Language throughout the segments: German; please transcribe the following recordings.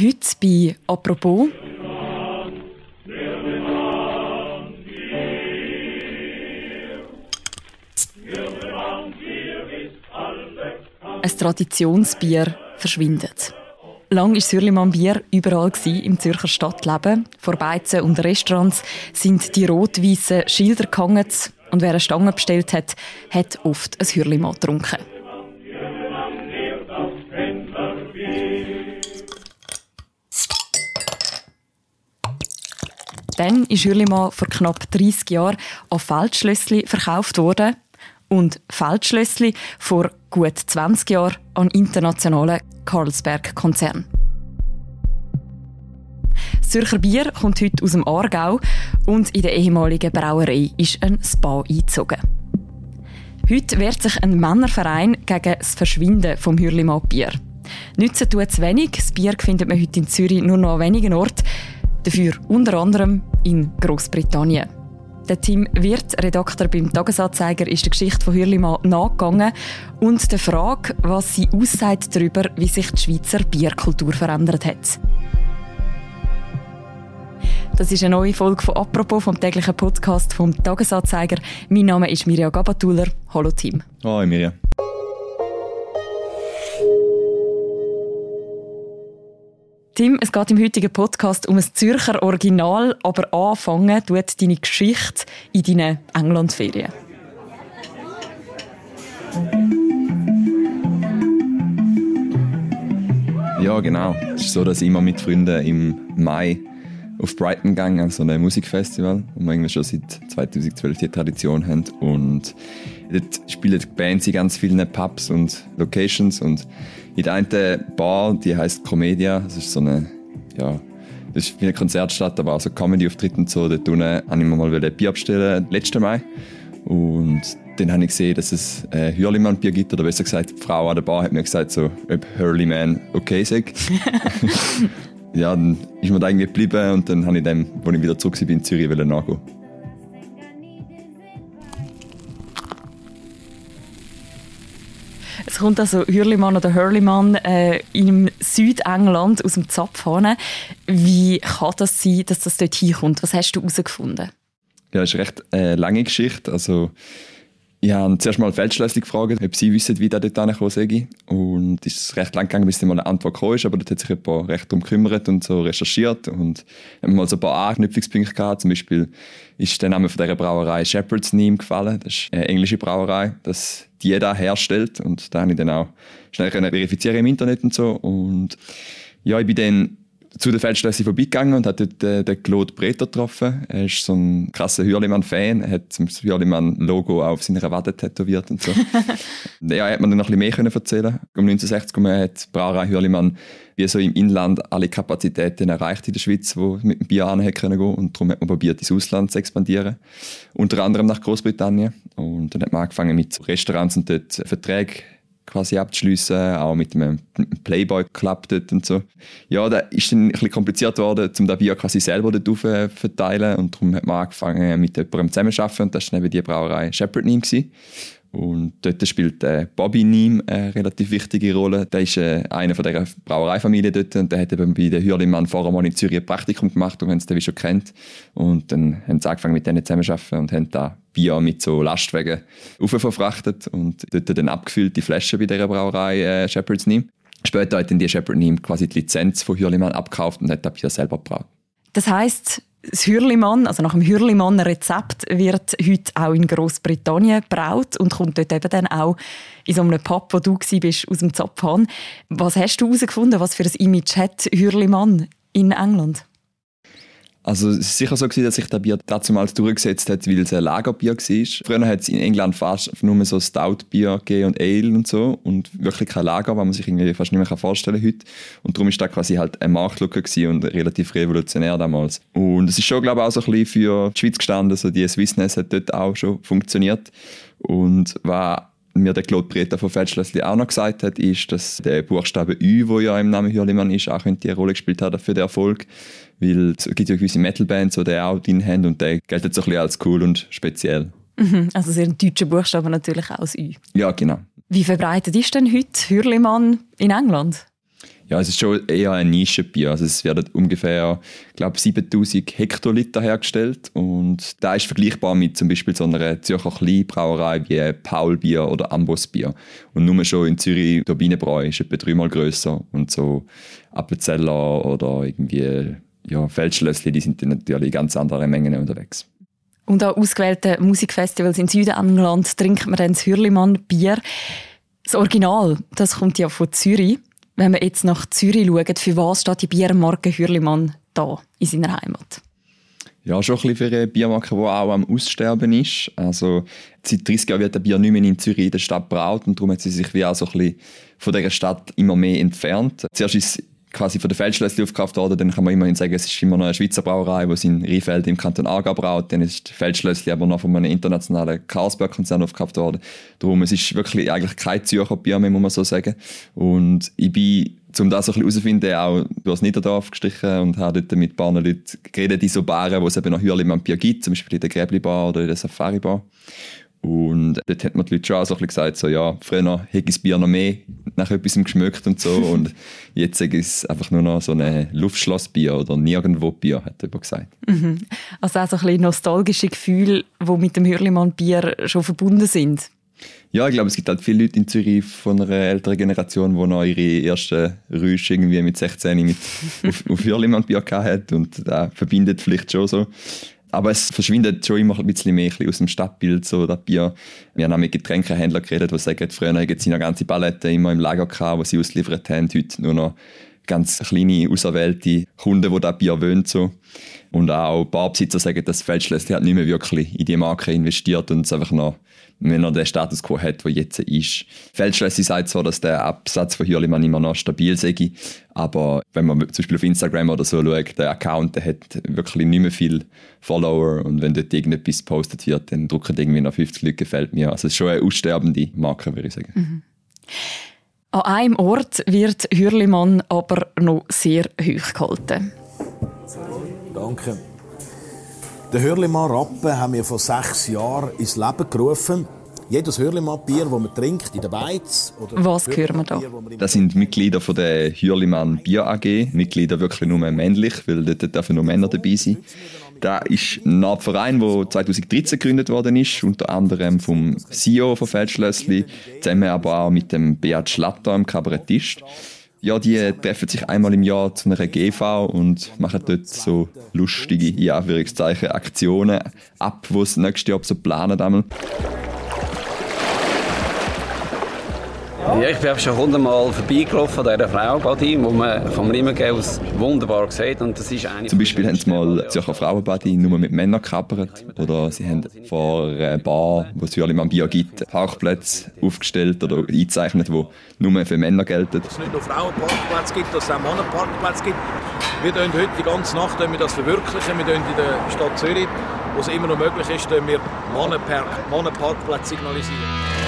Heute bei «Apropos» ein Traditionsbier verschwindet. Lang war Sürlimann Bier überall im Zürcher Stadtleben. Vor Beizen und Restaurants sind die rot-weißen Schilder gehangen und wer eine Stange bestellt hat, hat oft ein Hürlimann getrunken. Dann ist Hürlimann vor knapp 30 Jahren an Feldschlössli verkauft worden und Feldschlössli vor gut 20 Jahren an internationalen Carlsberg-Konzern. Das Zürcher Bier kommt heute aus dem Aargau und in der ehemaligen Brauerei ist ein Spa eingezogen. Heute wehrt sich ein Männerverein gegen das Verschwinden vom Hürlimann-Bier. Nützen tut es wenig. Das Bier findet man heute in Zürich nur noch an wenigen Orten. Dafür unter anderem in Großbritannien. Der Tim Wirth, Redakteur beim Tagesanzeiger, ist der Geschichte von Hürlimann nachgegangen und der Frage, was sie aussagt darüber, wie sich die Schweizer Bierkultur verändert hat. Das ist eine neue Folge von «Apropos» vom täglichen Podcast vom Tagesanzeiger. Mein Name ist Mirja Gabatuller. Hallo Tim. Hallo Mirja. Tim, es geht im heutigen Podcast um ein Zürcher Original, aber anfangen tut deine Geschichte in deinen Englandferien. Ja, genau. Es ist so, dass ich immer mit Freunden im Mai auf Brighton gegangen, an so einem Musikfestival, wo wir irgendwie schon seit 2012 die Tradition haben. Und dort spielen die Bands in ganz vielen Pubs und Locations und in der einen Bar, die heißt Comedia, das ist so eine, ja, das ist wie eine Konzertstadt, aber auch so Comedy-Auftritt und so. Dort unten wollte ich mir mal ein Bier abstellen, letzten Mai. Und dann habe ich gesehen, dass es ein Hürlimann-Bier gibt, oder besser gesagt, die Frau an der Bar hat mir gesagt, so, ob Hurleyman okay sagt. ja, dann ist mir da irgendwie geblieben und dann habe ich dem, als ich wieder zurück war in Zürich, nachgehen. Es kommt also Hürlimann oder Hurlimann äh, in Südengland aus dem Zapfhahn. Wie kann das sein, dass das dort hinkommt? Was hast du herausgefunden? Ja, das ist eine recht äh, lange Geschichte. Also, ich habe zuerst mal Feldschlössli gefragt, ob sie wissen, wie der dort angekommen sei. Und es ist recht lang gegangen, bis dann mal eine Antwort gekommen ist, aber dort hat sich jemand recht darum gekümmert und so recherchiert und haben mal so ein paar Anknüpfungspunkte gehabt. Zum Beispiel ist der Name von dieser Brauerei Shepherd's Name gefallen. Das ist eine englische Brauerei, das die da herstellt. Und da habe ich dann auch schnell verifizieren im Internet und so. Und ja, ich bin dann zu der Feldstraße vorbeigegangen und hat dort äh, den Claude Breter getroffen. Er ist so ein krasser Hürlimann-Fan. Er hat das Hürlimann-Logo auf seiner Wade tätowiert und so. ja, hat mir dann noch ein bisschen mehr erzählen Um 1960 hat Brauerei Hürlimann wie so im Inland alle Kapazitäten erreicht in der Schweiz, wo mit dem Bier gehen können und darum hat man probiert, ins Ausland zu expandieren. Unter anderem nach Großbritannien. Und dann hat man angefangen mit Restaurants und dort Verträge quasi abzuschliessen, auch mit einem Playboy Club dort und so. Ja, da ist dann ein bisschen kompliziert geworden, um das Bier quasi selber dort zu verteilen und darum hat man angefangen mit jemandem zusammenzuarbeiten und das war eben die Brauerei Shepherd Neem. Und dort spielt äh, Bobby Neem eine relativ wichtige Rolle. Der ist äh, einer von der Brauereifamilie dort und der hat eben bei der Hürlimann vorher mal in Zürich ein Praktikum gemacht und haben es schon kennt. Und dann haben sie angefangen mit denen zusammenzuarbeiten und haben da Bier mit so Lastwagen verfrachtet und dort dann abgefüllt die Flaschen bei dieser Brauerei äh, Shepherd's Neem. Später hat dann die Shepherd Neem quasi die Lizenz von Hürlimann abgekauft und hat das Bier selber gebraut. Das heisst, das Hürlimann, also nach dem Hürlimann-Rezept, wird heute auch in Großbritannien gebraut und kommt dort eben dann auch in so einem Pub, wo du bist, aus dem Zapfhahn. Was hast du herausgefunden, was für ein Image hat Hürlimann in England? Also es ist sicher so gewesen, dass sich das Bier damals durchgesetzt hat, weil es ein Lagerbier war. Früher hat es in England fast nur so Stout-Bier und Ale und so und wirklich kein Lager, was man sich irgendwie fast nicht mehr vorstellen kann heute. Und darum ist das quasi halt ein Marktlücke und relativ revolutionär damals. Und es ist schon, glaube ich, auch so ein bisschen für die Schweiz gestanden, also die Swissness hat dort auch schon funktioniert. Und was mir der Claude Breter von Feldschlössli auch noch gesagt hat, ist, dass der Buchstabe Ü, der ja im Namen Hürlimann ist, auch eine Rolle gespielt hat für den Erfolg. Weil es gibt ja gewisse Metalbands, die den auch drin haben und der gilt so ein bisschen als cool und speziell. Mhm, also sehr deutscher Buchstabe natürlich auch als Ü. Ja, genau. Wie verbreitet ist denn heute Hürlimann in England? Ja, es ist schon eher ein Nischenbier. Also es werden ungefähr, glaube 7000 Hektoliter hergestellt und da ist vergleichbar mit zum Beispiel so einer Zürcher Kleinbrauerei wie Paulbier oder Ambosbier. Und nur schon in Zürich Turbinenbräu ist etwa dreimal größer und so Appenzeller oder irgendwie ja, Feldschlössli, die sind natürlich ganz andere Mengen unterwegs. Und an ausgewählten Musikfestivals in Südengland trinkt man dann das Hürlimann-Bier. Das Original, das kommt ja von Zürich. Wenn wir jetzt nach Zürich schauen, für was steht die Biermarke Hürlimann da in seiner Heimat? Ja, schon ein bisschen für eine Biermarke, die auch am Aussterben ist. Also seit 30 Jahren wird das Bier nicht mehr in Zürich in der Stadt braut und darum hat sie sich wie auch so ein bisschen von dieser Stadt immer mehr entfernt. Zuerst ist quasi von der Feldschlössli aufgekauft worden, dann kann man immerhin sagen, es ist immer noch eine Schweizer Brauerei, die in Rheinfeld im Kanton Aargau braut. Dann ist Feldschlössli aber noch von einem internationalen Carlsberg-Konzern aufgekauft worden. Darum, es ist wirklich eigentlich kein Zürcher Bier mehr, muss man so sagen. Und ich bin um das ein bisschen herauszufinden, auch durchs Niederdorf gestrichen und habe dort mit ein paar Leuten geredet in so Baren, wo es eben noch Hürlimann Bier gibt, zum Beispiel in der Gräbli Bar oder in der Safari Bar. Und dort hat man die Leute schon auch so ein bisschen gesagt, so, ja, früher hätte ich das Bier noch mehr nach etwas geschmückt und so. und jetzt ist es einfach nur noch so ein Luftschlossbier oder nirgendwo Bier, hat jemand gesagt. Mhm. Also auch so ein bisschen nostalgische Gefühle, die mit dem Hürlimann-Bier schon verbunden sind. Ja, ich glaube, es gibt halt viele Leute in Zürich von einer älteren Generation, die noch ihre ersten Rüsche irgendwie mit 16 mit auf, auf Hürlimann-Bier hatten und das verbindet vielleicht schon so. Aber es verschwindet schon immer ein bisschen mehr aus dem Stadtbild, so das Bier. Wir haben mit Getränkehändlern geredet, die sagen, früher hatten sie noch ganze Paletten immer im Lager gehabt, die sie ausgeliefert haben. Heute nur noch ganz kleine, auserwählte Kunden, die das Bier wollen. So. Und auch Barbesitzer sagen, dass Feldschlössli hat nicht mehr wirklich in die Marke investiert und es einfach noch wenn er den Status quo hat, der jetzt ist. Feldschlössi sagt zwar, dass der Absatz von Hürlimann immer noch stabil sei, aber wenn man zum Beispiel auf Instagram oder so schaut, der Account der hat wirklich nicht mehr viele Follower und wenn dort irgendetwas gepostet wird, dann drucken irgendwie noch 50 Leute «Gefällt mir». Also es ist schon eine aussterbende Marke, würde ich sagen. Mhm. An einem Ort wird Hürlimann aber noch sehr hoch gehalten. Danke. Den Hürlimann-Rappen haben wir vor sechs Jahren ins Leben gerufen. Jedes Hürlimann-Bier, das man trinkt in der Beiz. Oder Was hören wir da? Das sind Mitglieder von der Hürlimann Bier AG. Mitglieder wirklich nur männlich, weil dort dürfen nur Männer dabei sein. Da ist ein Verein, der 2013 gegründet worden ist, unter anderem vom CEO von Feldschlössli, zusammen aber auch mit dem Beat Schlatter, dem Kabarettist. Ja, die treffen sich einmal im Jahr zu einer GV und machen dort so lustige, in Anführungszeichen, Aktionen ab, die sie nächstes Jahr so planen. Einmal. Ja, ich bin schon hundertmal vorbeigelaufen an dieser Frau Badi, wo man vom Rimmengel aus wunderbar sieht. Und das ist eine Zum Beispiel haben sie mal Zürcher Frauenbadi nur mit Männern gekappert. Oder sie haben vor einer Bar, wo es Hürli Bier gibt, Parkplätze aufgestellt oder eingezeichnet, die nur für Männer gelten. Dass es nicht nur Frauenparkplätze gibt, dass es auch Männerparkplätze gibt. Wir können heute die ganze Nacht wir das verwirklichen. Wir in der Stadt Zürich, wo es immer noch möglich ist, wir Männerparkplätze signalisieren.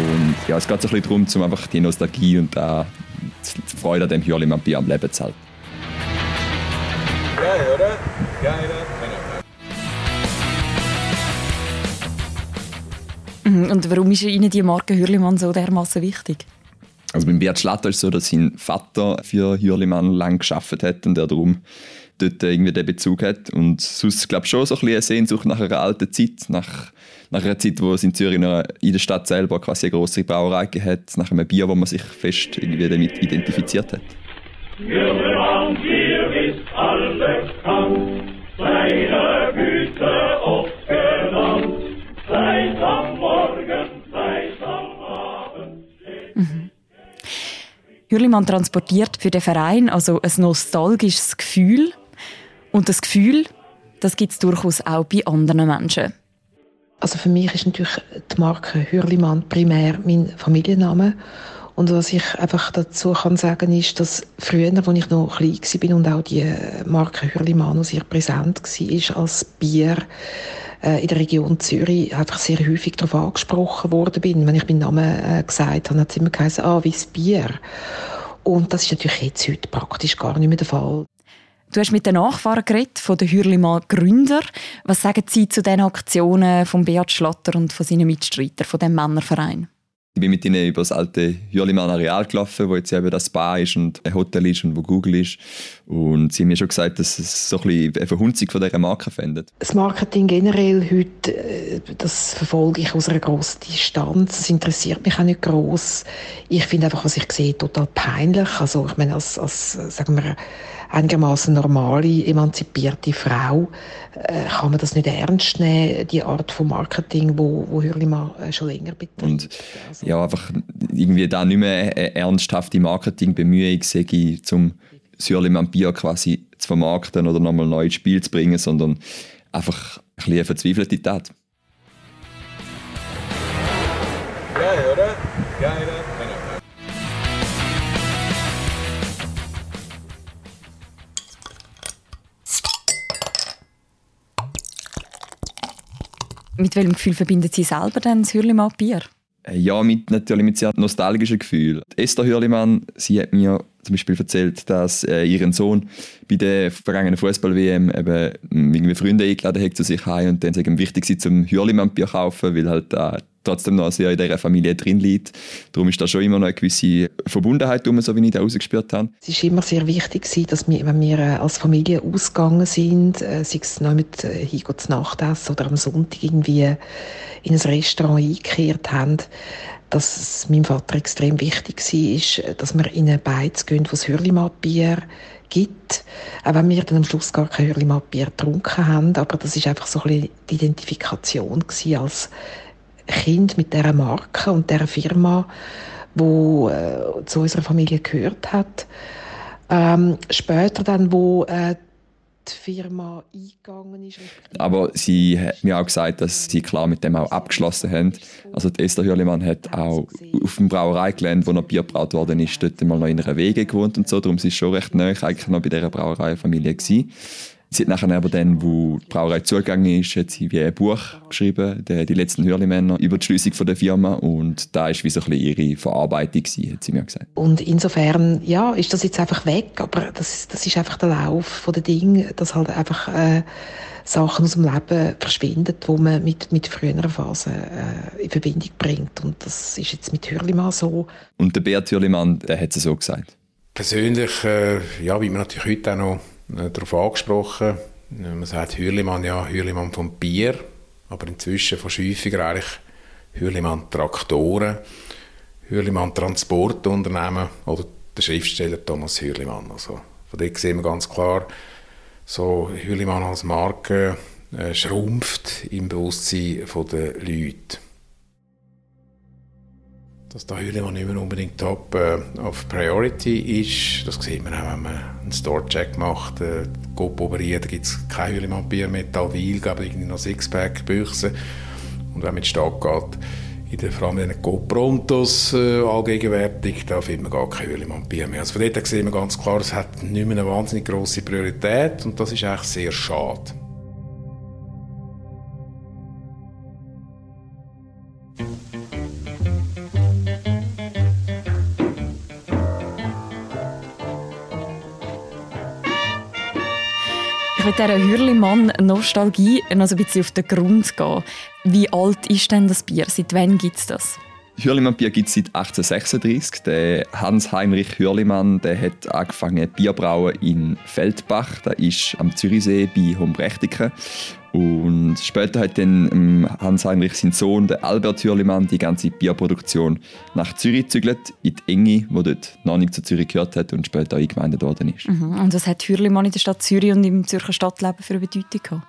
Und ja, es geht so ein bisschen darum, um einfach die Nostalgie und äh, die Freude an dem Hürlimann Bier am Leben zu halten. Geil, oder? Geil, mhm, Und warum ist Ihnen die Marke Hürlimann so dermaßen wichtig? Also beim Beat Schlatter ist es so, dass sein Vater für Hürlimann lang geschafft hat und er darum dort irgendwie den Bezug hat. Und sonst glaube ich schon so ein bisschen eine Sehnsucht nach einer alten Zeit, nach, nach einer Zeit, wo es in Zürich in der Stadt selber quasi eine grosse Brauerei hat, nach einem Bier, wo man sich fest irgendwie damit identifiziert hat. Abend. Mhm. Hürlimann transportiert für den Verein also ein nostalgisches Gefühl und das Gefühl, das gibt es durchaus auch bei anderen Menschen. Also für mich ist natürlich die Marke Hürlimann primär mein Familienname. Und was ich einfach dazu kann sagen ist, dass früher, als ich noch klein war und auch die Marke Hürlimann noch sehr präsent war als Bier äh, in der Region Zürich, einfach sehr häufig darauf angesprochen worden bin. Wenn ich meinen Namen äh, gesagt habe, hat es immer geheißen, ah, wie das Bier. Und das ist natürlich jetzt heute praktisch gar nicht mehr der Fall. Du hast mit den Nachfahren geredet, von den Hürlimann Gründer. Was sagen Sie zu den Aktionen von Beat Schlatter und von seinen Mitstreitern, von dem Männerverein? Ich bin mit ihnen über das alte Hürlimann Areal gelaufen, wo jetzt eben das Bar ist und ein Hotel ist und wo Google ist. Und sie haben mir schon gesagt, dass es so ein bisschen eine Verhunzung von dieser Marke findet. Das Marketing generell heute, äh, das verfolge ich aus einer grossen Distanz. Es interessiert mich auch nicht gross. Ich finde einfach, was ich sehe, total peinlich. Also ich meine, als, als sagen wir, einigermaßen normale, emanzipierte Frau äh, kann man das nicht ernst nehmen, die Art von Marketing, wo, wo Hürlimann äh, schon länger betreibt. Und ja, einfach irgendwie da nicht mehr eine ernsthafte Marketingbemühung sehe ich, um das Hürlimann Bier quasi zu vermarkten oder nochmal neu ins Spiel zu bringen, sondern einfach ein bisschen eine verzweifelte Tat. Geil, oder? Geil, oder? Mit welchem Gefühl verbindet Sie selber denn das Hürlimann Bier? Äh, ja, mit, natürlich mit sehr nostalgischen Gefühlen. Esther Hürlimann, sie hat mir zum Beispiel erzählt, dass äh, ihren Sohn bei der vergangenen Fußball-WM eben irgendwie Freunde eingeladen hat zu sich heim und dann ist es wichtig war, zum Hürlimann-Bier kaufen, weil halt äh, trotzdem noch sehr in dieser Familie drin liegt. Darum ist da schon immer noch eine gewisse Verbundenheit um, so wie ich da rausgespürt habe. Es war immer sehr wichtig, dass wir, wenn wir äh, als Familie ausgegangen sind, äh, sei es noch mit äh, hingehen zu Nachtessen oder am Sonntag irgendwie in ein Restaurant eingekehrt haben, dass es meinem Vater extrem wichtig war, dass wir in eine Beiz gehen, wo es Hürlimann-Bier gibt. Auch wenn wir dann am Schluss gar kein Hürlimann-Bier getrunken haben, aber das ist einfach so ein bisschen die Identifikation als Kind mit dieser Marke und dieser Firma, wo äh, zu unserer Familie gehört hat. Ähm, später dann, wo äh, die Firma eingegangen ist. Aber sie hat mir auch gesagt, dass sie klar mit dem auch abgeschlossen haben. Also Esther Hürlimann hat auch auf dem Brauereigelände, wo noch Bier gebraut worden ist, dort mal noch in einer Wege gewohnt und so. Darum sie schon recht neu eigentlich noch bei dieser Brauereifamilie gewesen. Sie hat nachher aber dann, wo die Brauerei zugegangen ist, hat sie wie ein Buch geschrieben, die, die letzten Hürlimänner, über die Schließung der Firma und da ist wie so ein bisschen ihre Verarbeitung gewesen, hat sie mir gesagt. Und insofern, ja, ist das jetzt einfach weg, aber das, das ist einfach der Lauf der Dinge, dass halt einfach äh, Sachen aus dem Leben verschwinden, wo man mit, mit früheren Phasen äh, in Verbindung bringt und das ist jetzt mit Hürlimann so. Und der Bert Hürlimann, der hat es so gesagt. Persönlich, äh, ja, wie man natürlich heute auch noch darauf angesprochen. Äh, man sagt Hürlimann, ja, Hürlimann vom Bier, aber inzwischen fast häufiger eigentlich Hürlimann Traktoren, Hürlimann Transportunternehmen oder der Schriftsteller Thomas Hürlimann. Also von dort sehen wir ganz klar, so Hürlimann als Marke äh, schrumpft im Bewusstsein der Leute dass der Hühlemann nicht mehr unbedingt top äh, auf Priority ist. Das sieht man auch, wenn man einen Store-Check macht. Äh, Coop Oberien, da gibt es kein Hühlemann-Bier mehr, Talwil, aber irgendwie noch Sixpack-Büchse. Und wenn man in die Stadt geht, in den, vor allem in den Coop Prontos äh, allgegenwärtig, da findet man gar kein Hühlemann-Bier mehr. Also von dort sehen wir ganz klar, es hat nicht mehr eine wahnsinnig grosse Priorität und das ist eigentlich sehr schade. Mit dieser Hürlimann-Nostalgie noch ein bisschen auf den Grund gehen. Wie alt ist denn das Bier? Seit wann gibt es das? Hürlimann-Bier gibt es seit 1836. Der Hans-Heinrich Hürlimann der hat angefangen Bierbrauen in Feldbach. Das ist am Zürichsee bei Hombrechtiken. Und später hat dann ähm, Hans-Heinrich, sein Sohn, der Albert Hürlimann, die ganze Bierproduktion nach Zürich gezügelt, in die Enge, wo dort noch nicht zu Zürich gehört hat und später eingemeindet worden ist. Mhm. Und was hat Hürlimann in der Stadt Zürich und im Zürcher Stadtleben für eine Bedeutung gehabt?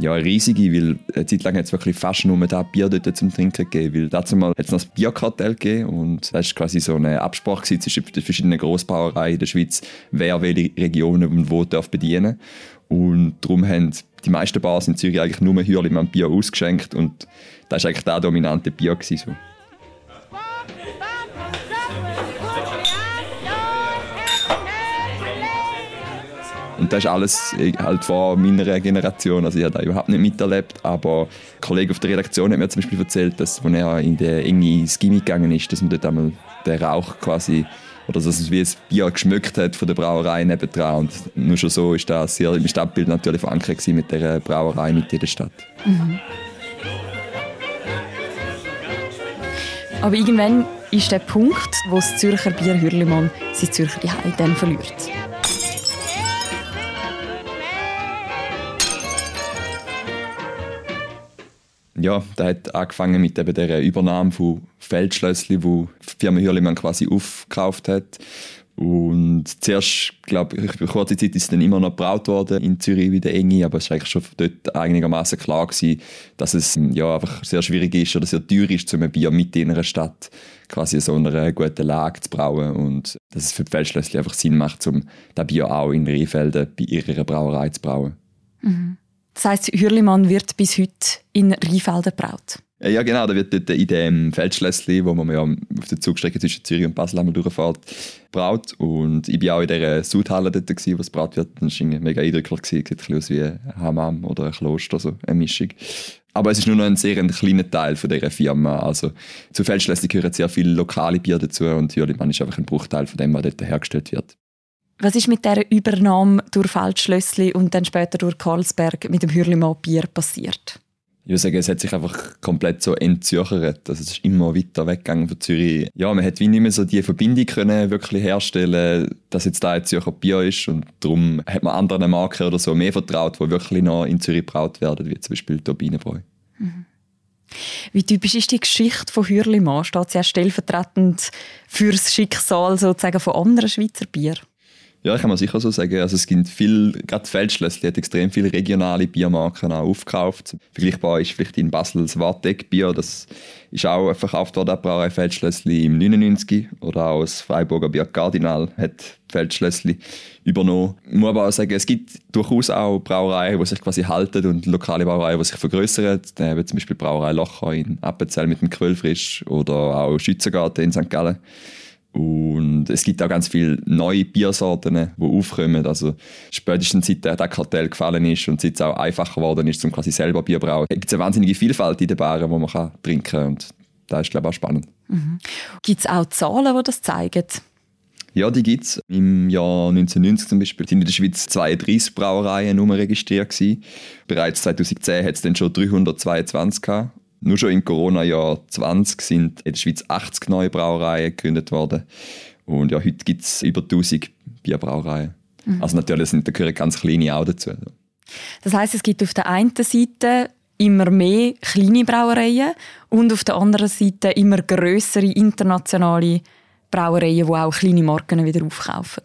Ja, eine riesige, weil eine Zeit lang hat es wirklich fast nur da Bier dort zum Trinken gegeben. Weil dazu mal hat es noch das Bierkartell gegeben und das war quasi so eine Absprache zwischen den verschiedenen Grossbrauereien in der Schweiz, wer welche Regionen und wo darf bedienen Und darum haben die meisten Bars in Zürich eigentlich nur Hürlimann Bier ausgeschenkt und das war eigentlich der dominante Bier. Gewesen, so. Und das ist alles äh, halt vor meiner Generation. Also ich habe das überhaupt nicht miterlebt. Aber ein Kollege auf der Redaktion hat mir zum Beispiel erzählt, dass, als er in der enge gegangen ist, dass man dort einmal den Rauch quasi oder dass es wie ein Bier geschmückt hat von der Brauerei nebendran. Und nur schon so ist das sehr im Stadtbild natürlich verankert mit der Brauerei mit in der Stadt. Mhm. Aber irgendwann ist der Punkt, wo das Zürcher Bier Hürlimann sein Zürcher Zuhause dann verliert. ja, da hat angefangen mit eben der Übernahme von Feldschlössli, wo die Firma Hürlimann quasi aufgekauft hat. Und zuerst, glaube ich, für kurze Zeit ist es dann immer noch gebraut worden in Zürich wie der Enge, aber es war eigentlich schon dort einigermaßen klar gewesen, dass es ja einfach sehr schwierig ist oder sehr teuer ist, um ein Bier mit in einer Stadt quasi so einer guten Lage zu brauen und dass es für die Feldschlössli einfach Sinn macht, um das Bier auch in Rehfelden bei ihrer Brauerei zu brauen. Mhm. Das heisst, Hürlimann wird bis heute in Rheinfelden gebraut. Ja, genau. Da wird dort in dem Feldschlössli, wo man ja auf der Zugstrecke zwischen Zürich und Basel einmal durchfährt, braut. Und ich war auch in dieser Sudhalle dort, gewesen, wo es braut wird. Das war mega eindrücklich. Sieht ein aus wie ein Hammam oder ein Kloster, so eine Mischung. Aber es ist nur noch ein sehr kleiner Teil von dieser Firma. Also zu Feldschlössli gehören sehr viele lokale Bier dazu und Hürlimann ist einfach ein Bruchteil von dem, was dort hergestellt wird. Was ist mit dieser Übernahme durch Feldschlössli und dann später durch Karlsberg mit dem Hürlimann Bier passiert? Ich würde sagen, es hat sich einfach komplett so entzürchert. Also es ist immer weiter weggegangen von Zürich. Ja, man hat wie nicht mehr so die Verbindung können wirklich herstellen, dass jetzt da ein Zürcher Bier ist und darum hat man anderen Marken oder so mehr vertraut, die wirklich noch in Zürich gebraut werden, wie zum Beispiel Turbinenbräu. Mhm. Wie typisch ist die Geschichte von Hürlimann? Steht sie auch stellvertretend für das Schicksal sozusagen von anderen Schweizer Bier? Ja, kann man sicher so sagen. Also es gibt viel, gerade Feldschlössli hat extrem viele regionale Biermarken auch aufgekauft. Vergleichbar ist vielleicht in Basel das Warteck-Bier, das ist auch verkauft worden, Brauerei Feldschlössli im 99 oder auch das Freiburger Bier Cardinal hat Feldschlössli übernommen. Ich muss aber auch sagen, es gibt durchaus auch Brauereien, die sich quasi halten und lokale Brauereien, die sich vergrößern. Wie zum Beispiel Brauerei Locher in Appenzell mit dem Quellfrisch oder auch Schützengarten in St. Gallen. Und es gibt auch ganz viele neue Biersorten, die aufkommen. Also spätestens seit der Kartell gefallen ist und seit es auch einfacher geworden ist, um quasi selber Bier zu brauen, gibt es eine wahnsinnige Vielfalt in den Baren, die man kann trinken kann. Und das ist, glaube ich, auch spannend. Mhm. Gibt es auch Zahlen, die das zeigen? Ja, die gibt es. Im Jahr 1990 zum Beispiel sind in der Schweiz 32 Brauereien registriert gewesen. Bereits 2010 hat es dann schon 322 gehabt. Nur schon im Corona-Jahr 20 sind in der Schweiz 80 neue Brauereien gegründet worden. Und ja, heute gibt es über 1000 Bierbrauereien. Mhm. Also natürlich sind, da gehören ganz kleine auch dazu. Das heißt, es gibt auf der einen Seite immer mehr kleine Brauereien und auf der anderen Seite immer größere internationale Brauereien, die auch kleine Marken wieder aufkaufen.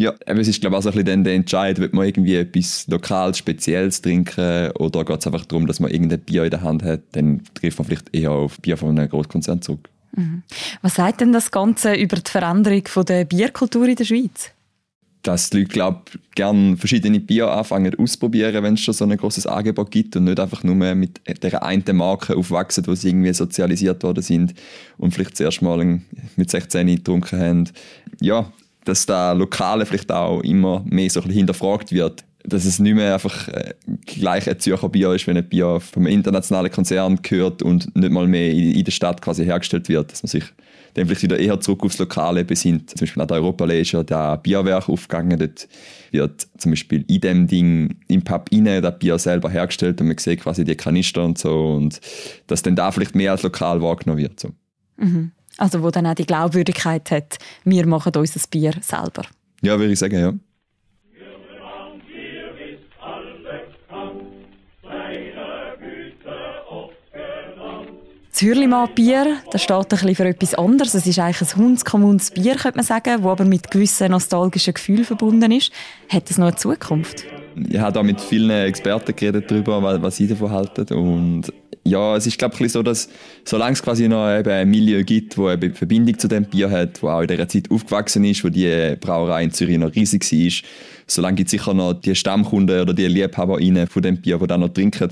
Ja, es ist glaube ich auch so ein bisschen der Entscheid, wird man irgendwie etwas lokal Spezielles trinken oder geht es einfach darum, dass man irgendein Bier in der Hand hat, dann trifft man vielleicht eher auf Bier von einem Großkonzern zurück. Mhm. Was sagt denn das Ganze über die Veränderung von der Bierkultur in der Schweiz? Dass die Leute, glaube gerne verschiedene Bier anfangen ausprobieren, wenn es schon so ein großes Angebot gibt und nicht einfach nur mit der einen Marke aufwachsen, wo sie irgendwie sozialisiert worden sind und vielleicht das erste Mal mit 16 getrunken haben. Ja, dass da Lokale vielleicht auch immer mehr so ein hinterfragt wird. Dass es nicht mehr einfach äh, gleich ein Zürcher Bier ist, wenn ein Bier vom internationalen Konzern gehört und nicht mal mehr in, in der Stadt quasi hergestellt wird. Dass man sich dann vielleicht wieder eher zurück aufs Lokale besinnt. Zum Beispiel an der Europalais ist ja der Bierwerk aufgegangen. Dort wird zum Beispiel in dem Ding im Pub innen das Bier selber hergestellt und man sieht quasi die Kanister und so. Und dass dann da vielleicht mehr als lokal wahrgenommen wird. So. Mhm. Also wo dann auch die Glaubwürdigkeit hat, wir machen unser Bier selber. Ja, würde ich sagen, ja. Das Hürlimann-Bier das steht ein bisschen für etwas anderes. Es ist eigentlich ein hundskommunes Bier, könnte man sagen, das aber mit gewissen nostalgischen Gefühlen verbunden ist. Hat es noch eine Zukunft? Ich habe da mit vielen Experten geredet darüber, was sie davon halten. Und ja, es ist glaube ich so, dass solange es quasi noch eben ein Milieu gibt, wo eine Verbindung zu dem Bier hat, wo auch in dieser Zeit aufgewachsen ist, wo die Brauerei in Zürich noch riesig war, solange gibt es sicher noch die Stammkunden oder die LiebhaberInnen von dem Bier, die dann noch trinken.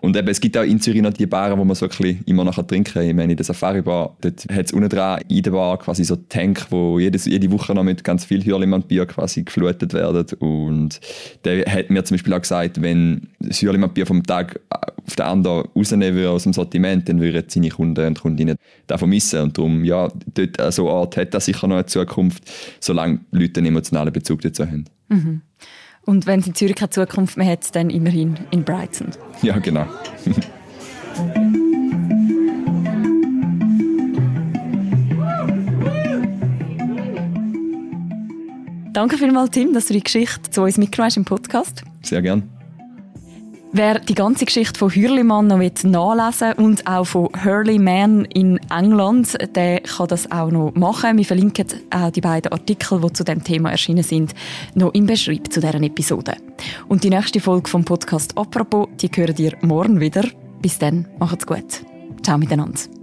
Und eben, es gibt auch in Zürich noch die Baren, wo man so wirklich immer noch trinken kann. Ich meine, in der Safari Bar, dort hat es unten dran in der Bar quasi so Tank, wo jedes, jede Woche noch mit ganz viel Hürlimann-Bier quasi geflutet werden. Und der hat mir zum Beispiel auch gesagt, wenn das Hürlimann-Bier vom Tag Standard rausnehmen würde aus dem Sortiment, dann würden seine Kunden und Kundinnen davon vermissen. Und darum, ja, dort äh, so eine Art hat das sicher noch eine Zukunft, solange Leute einen emotionalen Bezug dazu haben. Mhm. Und wenn es in Zürich keine Zukunft mehr hat, dann immerhin in Brighton. Ja, genau. Danke vielmals, Tim, dass du die Geschichte zu uns mitgenommen hast im Podcast. Sehr gerne. Wer die ganze Geschichte von Hürlimann noch nachlesen will und auch von Hurley Man in England, der kann das auch noch machen. Wir verlinken auch die beiden Artikel, die zu dem Thema erschienen sind, noch im Beschreib zu deren Episode. Und die nächste Folge vom Podcast Apropos, die hören ihr morgen wieder. Bis dann, macht's gut. Ciao miteinander.